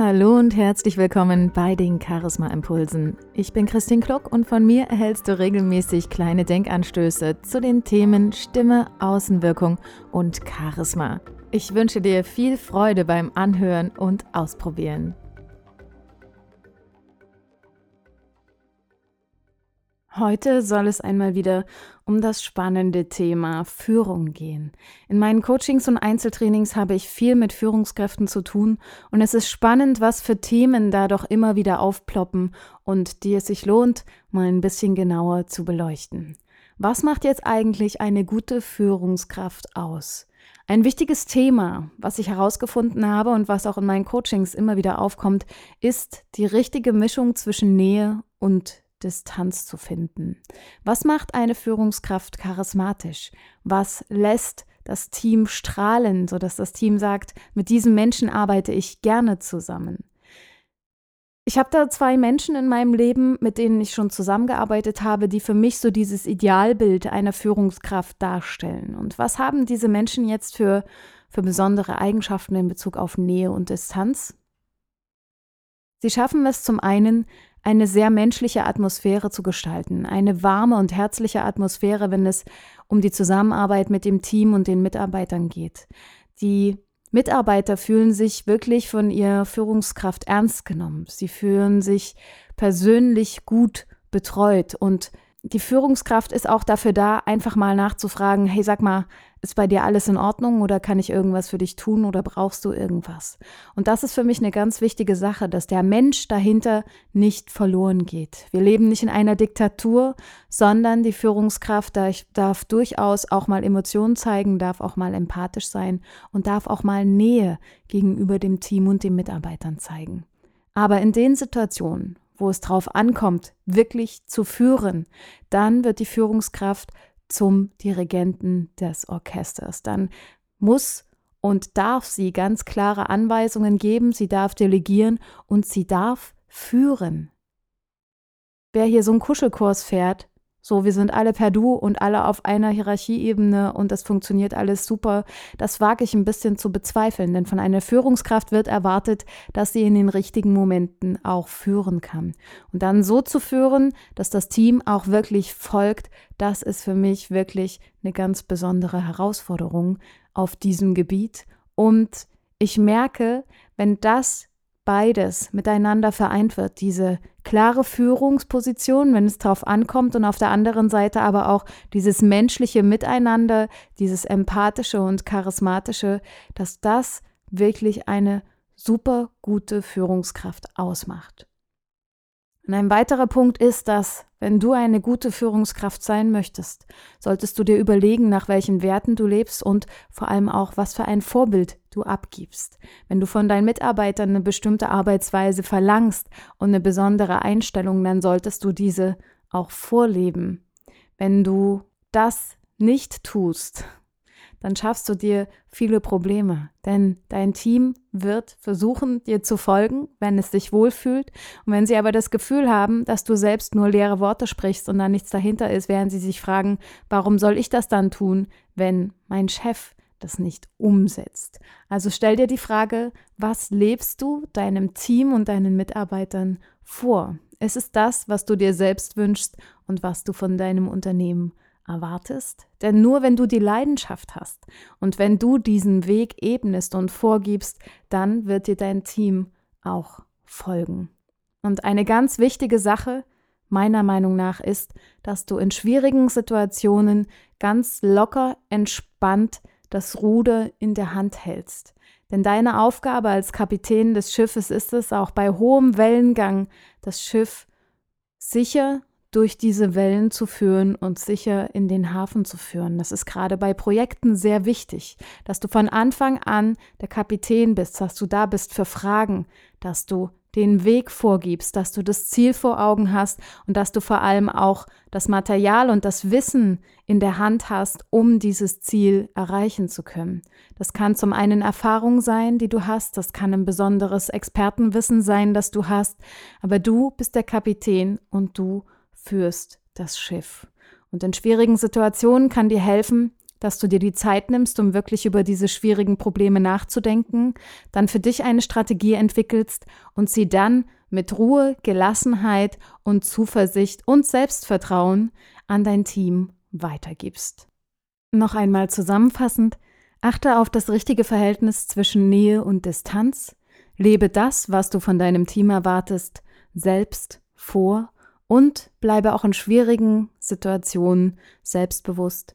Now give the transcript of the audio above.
Hallo und herzlich willkommen bei den Charisma Impulsen. Ich bin Christine Klock und von mir erhältst du regelmäßig kleine Denkanstöße zu den Themen Stimme, Außenwirkung und Charisma. Ich wünsche dir viel Freude beim Anhören und Ausprobieren. Heute soll es einmal wieder um das spannende Thema Führung gehen. In meinen Coachings und Einzeltrainings habe ich viel mit Führungskräften zu tun und es ist spannend, was für Themen da doch immer wieder aufploppen und die es sich lohnt, mal ein bisschen genauer zu beleuchten. Was macht jetzt eigentlich eine gute Führungskraft aus? Ein wichtiges Thema, was ich herausgefunden habe und was auch in meinen Coachings immer wieder aufkommt, ist die richtige Mischung zwischen Nähe und Distanz zu finden. Was macht eine Führungskraft charismatisch? Was lässt das Team strahlen, sodass das Team sagt, mit diesem Menschen arbeite ich gerne zusammen? Ich habe da zwei Menschen in meinem Leben, mit denen ich schon zusammengearbeitet habe, die für mich so dieses Idealbild einer Führungskraft darstellen. Und was haben diese Menschen jetzt für, für besondere Eigenschaften in Bezug auf Nähe und Distanz? Sie schaffen es zum einen, eine sehr menschliche Atmosphäre zu gestalten, eine warme und herzliche Atmosphäre, wenn es um die Zusammenarbeit mit dem Team und den Mitarbeitern geht. Die Mitarbeiter fühlen sich wirklich von ihrer Führungskraft ernst genommen. Sie fühlen sich persönlich gut betreut und die Führungskraft ist auch dafür da, einfach mal nachzufragen, hey, sag mal, ist bei dir alles in Ordnung oder kann ich irgendwas für dich tun oder brauchst du irgendwas? Und das ist für mich eine ganz wichtige Sache, dass der Mensch dahinter nicht verloren geht. Wir leben nicht in einer Diktatur, sondern die Führungskraft darf durchaus auch mal Emotionen zeigen, darf auch mal empathisch sein und darf auch mal Nähe gegenüber dem Team und den Mitarbeitern zeigen. Aber in den Situationen, wo es drauf ankommt, wirklich zu führen, dann wird die Führungskraft zum Dirigenten des Orchesters. Dann muss und darf sie ganz klare Anweisungen geben, sie darf delegieren und sie darf führen. Wer hier so einen Kuschelkurs fährt, so, wir sind alle per Du und alle auf einer Hierarchieebene und das funktioniert alles super. Das wage ich ein bisschen zu bezweifeln, denn von einer Führungskraft wird erwartet, dass sie in den richtigen Momenten auch führen kann. Und dann so zu führen, dass das Team auch wirklich folgt, das ist für mich wirklich eine ganz besondere Herausforderung auf diesem Gebiet. Und ich merke, wenn das beides miteinander vereint wird, diese klare Führungsposition, wenn es darauf ankommt, und auf der anderen Seite aber auch dieses menschliche Miteinander, dieses empathische und charismatische, dass das wirklich eine super gute Führungskraft ausmacht. Und ein weiterer Punkt ist, dass, wenn du eine gute Führungskraft sein möchtest, solltest du dir überlegen, nach welchen Werten du lebst und vor allem auch, was für ein Vorbild du abgibst. Wenn du von deinen Mitarbeitern eine bestimmte Arbeitsweise verlangst und eine besondere Einstellung, dann solltest du diese auch vorleben. Wenn du das nicht tust, dann schaffst du dir viele Probleme. Denn dein Team wird versuchen, dir zu folgen, wenn es sich wohlfühlt. Und wenn sie aber das Gefühl haben, dass du selbst nur leere Worte sprichst und da nichts dahinter ist, werden sie sich fragen, warum soll ich das dann tun, wenn mein Chef das nicht umsetzt. Also stell dir die Frage, was lebst du deinem Team und deinen Mitarbeitern vor? Es ist das, was du dir selbst wünschst und was du von deinem Unternehmen erwartest? Denn nur wenn du die Leidenschaft hast und wenn du diesen Weg ebnest und vorgibst, dann wird dir dein Team auch folgen. Und eine ganz wichtige Sache meiner Meinung nach ist, dass du in schwierigen Situationen ganz locker, entspannt das Ruder in der Hand hältst. Denn deine Aufgabe als Kapitän des Schiffes ist es, auch bei hohem Wellengang das Schiff sicher durch diese Wellen zu führen und sicher in den Hafen zu führen. Das ist gerade bei Projekten sehr wichtig, dass du von Anfang an der Kapitän bist, dass du da bist für Fragen, dass du den Weg vorgibst, dass du das Ziel vor Augen hast und dass du vor allem auch das Material und das Wissen in der Hand hast, um dieses Ziel erreichen zu können. Das kann zum einen Erfahrung sein, die du hast, das kann ein besonderes Expertenwissen sein, das du hast, aber du bist der Kapitän und du führst das Schiff. Und in schwierigen Situationen kann dir helfen, dass du dir die Zeit nimmst, um wirklich über diese schwierigen Probleme nachzudenken, dann für dich eine Strategie entwickelst und sie dann mit Ruhe, Gelassenheit und Zuversicht und Selbstvertrauen an dein Team weitergibst. Noch einmal zusammenfassend, achte auf das richtige Verhältnis zwischen Nähe und Distanz, lebe das, was du von deinem Team erwartest, selbst vor und bleibe auch in schwierigen Situationen selbstbewusst